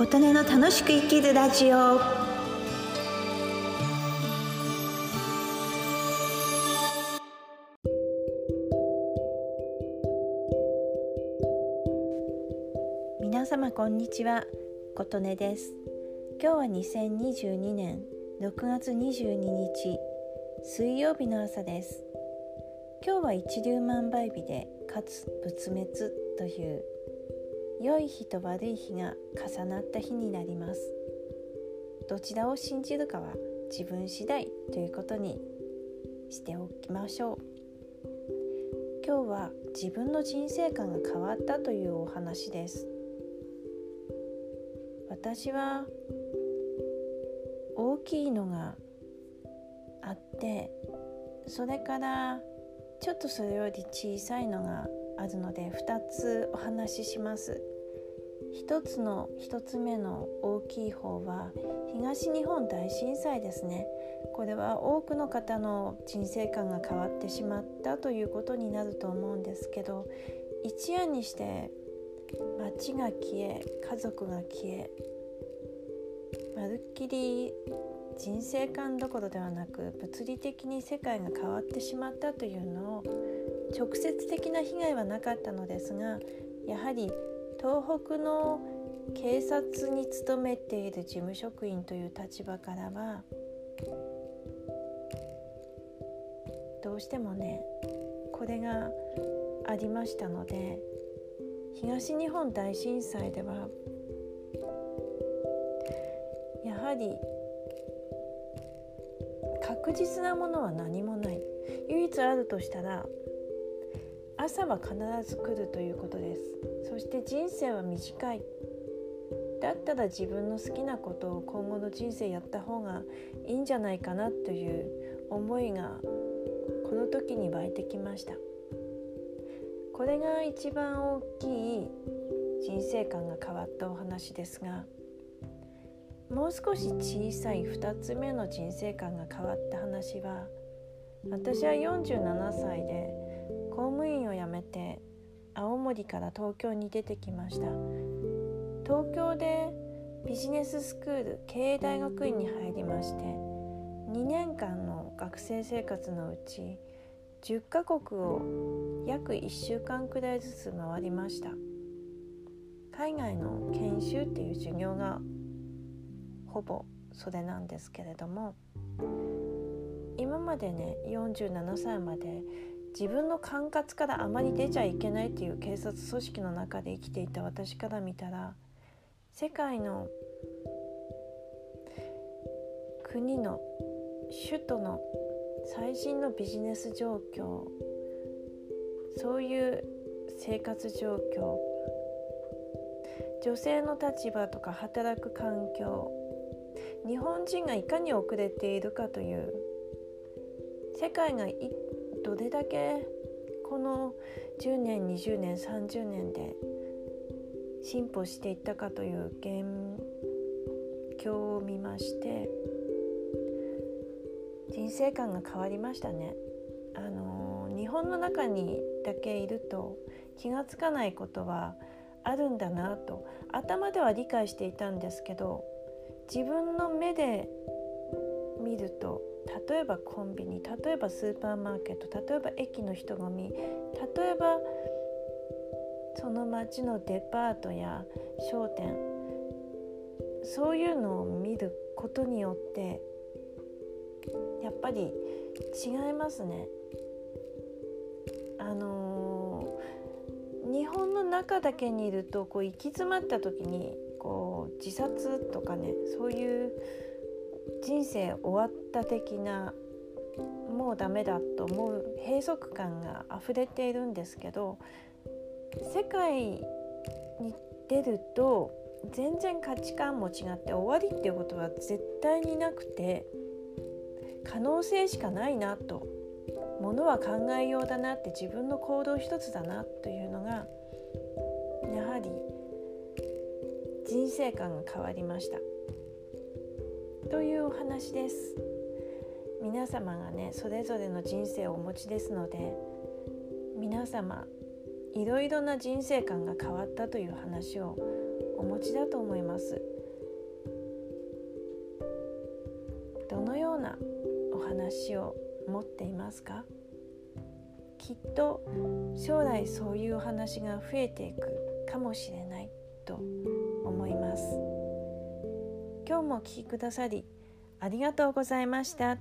琴音の楽しく生きるラジオ。皆様こんにちは。琴音です。今日は2022年6月22日水曜日の朝です。今日は一粒万倍日でかつ仏滅という良い日と悪い日が重なった日になります。どちらを信じるかは自分次第ということにしておきましょう。今日は自分の人生観が変わったというお話です。私は大きいのがあってそれからちょっとそれより小さいのがあるので2つお話しします。1つの1つ目の大きい方は東日本大震災ですね。これは多くの方の人生観が変わってしまったということになると思うんですけど一夜にして街が消え家族が消えまるっきり人生観どころではなく物理的に世界が変わってしまったというのを直接的な被害はなかったのですがやはり東北の警察に勤めている事務職員という立場からはどうしてもねこれがありましたので東日本大震災ではやはり確実なものは何もない。唯一あるとしたら朝は必ず来るということです。そして人生は短い。だったら自分の好きなことを今後の人生やった方がいいんじゃないかなという思いがこの時に湧いてきました。これが一番大きい人生観が変わったお話ですがもう少し小さい2つ目の人生観が変わった話は私は47歳で公務員を辞めて青森から東京に出てきました。東京でビジネススクール経営大学院に入りまして2年間の学生生活のうち10カ国を約1週間くらいずつ回りました。海外の研修っていう授業がほぼそれなんですけれども今までね47歳まで自分の管轄からあまり出ちゃいけないっていう警察組織の中で生きていた私から見たら世界の国の首都の最新のビジネス状況そういう生活状況女性の立場とか働く環境日本人がいかに遅れているかという世界がどれだけこの10年20年30年で進歩していったかという現況を見まして人生観が変わりましたね。あの日本の中にだけいると気が付かないことはあるんだなと頭では理解していたんですけど自分の目で見ると例えばコンビニ例えばスーパーマーケット例えば駅の人混み例えばその町のデパートや商店そういうのを見ることによってやっぱり違いますね。あのー、日本の中だけにいるとこう行き詰まった時にこう自殺とかねそういう人生終わった的なもうダメだと思う閉塞感が溢れているんですけど世界に出ると全然価値観も違って終わりっていうことは絶対になくて可能性しかないなとものは考えようだなって自分の行動一つだなというのが人生観が変わりました。というお話です。皆様がねそれぞれの人生をお持ちですので皆様いろいろな人生観が変わったという話をお持ちだと思います。どのようなお話を持っていますか？きっと将来そういうお話が増えていくかもしれないと思います今日もお聴きくださりありがとうございました。